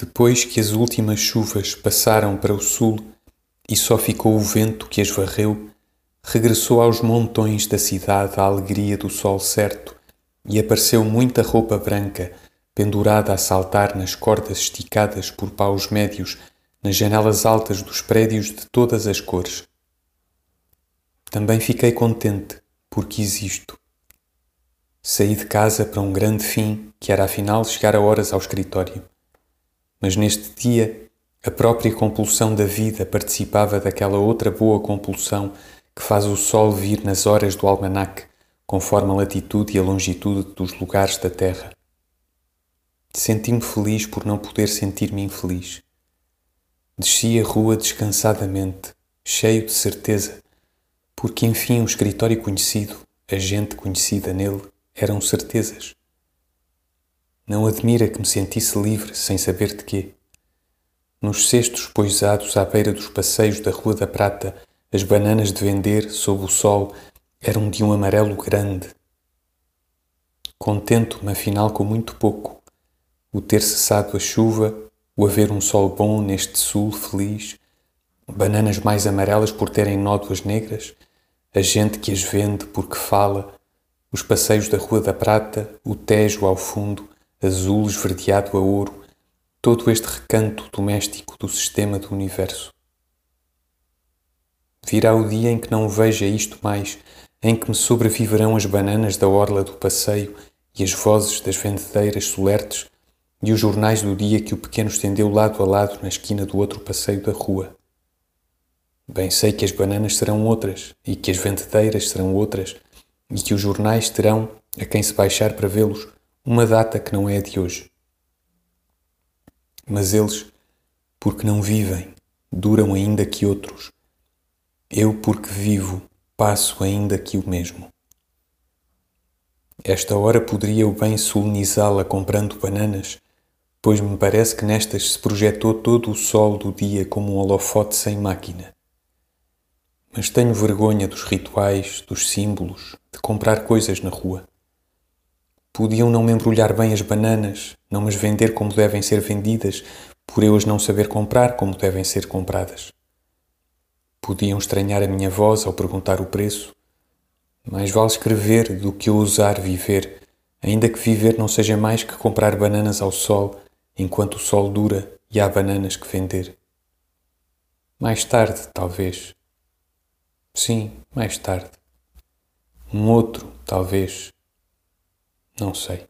Depois que as últimas chuvas passaram para o sul e só ficou o vento que as varreu, regressou aos montões da cidade a alegria do sol certo e apareceu muita roupa branca pendurada a saltar nas cordas esticadas por paus médios nas janelas altas dos prédios de todas as cores. Também fiquei contente porque existo. Saí de casa para um grande fim que era afinal chegar a horas ao escritório. Mas neste dia, a própria compulsão da vida participava daquela outra boa compulsão que faz o sol vir nas horas do almanaque, conforme a latitude e a longitude dos lugares da terra. Senti-me feliz por não poder sentir-me infeliz. Desci a rua descansadamente, cheio de certeza, porque enfim o escritório conhecido, a gente conhecida nele, eram certezas. Não admira que me sentisse livre sem saber de quê. Nos cestos poisados à beira dos passeios da Rua da Prata, as bananas de vender, sob o sol, eram de um amarelo grande. Contento-me, afinal, com muito pouco. O ter cessado a chuva, o haver um sol bom neste sul feliz, bananas mais amarelas por terem nódoas negras, a gente que as vende porque fala, os passeios da Rua da Prata, o Tejo ao fundo, azul esverdeado a ouro, todo este recanto doméstico do sistema do universo. Virá o dia em que não veja isto mais, em que me sobreviverão as bananas da orla do passeio e as vozes das vendedeiras solertes e os jornais do dia que o pequeno estendeu lado a lado na esquina do outro passeio da rua. Bem sei que as bananas serão outras e que as vendedeiras serão outras e que os jornais terão, a quem se baixar para vê-los, uma data que não é a de hoje. Mas eles, porque não vivem, duram ainda que outros. Eu, porque vivo, passo ainda que o mesmo. Esta hora poderia eu bem solenizá-la comprando bananas, pois me parece que nestas se projetou todo o sol do dia como um holofote sem máquina. Mas tenho vergonha dos rituais, dos símbolos, de comprar coisas na rua. Podiam não me embrulhar bem as bananas, não me vender como devem ser vendidas, por eu as não saber comprar como devem ser compradas. Podiam estranhar a minha voz ao perguntar o preço. Mais vale escrever do que ousar viver, ainda que viver não seja mais que comprar bananas ao sol, enquanto o sol dura e há bananas que vender. Mais tarde, talvez. Sim, mais tarde. Um outro, talvez. Não sei.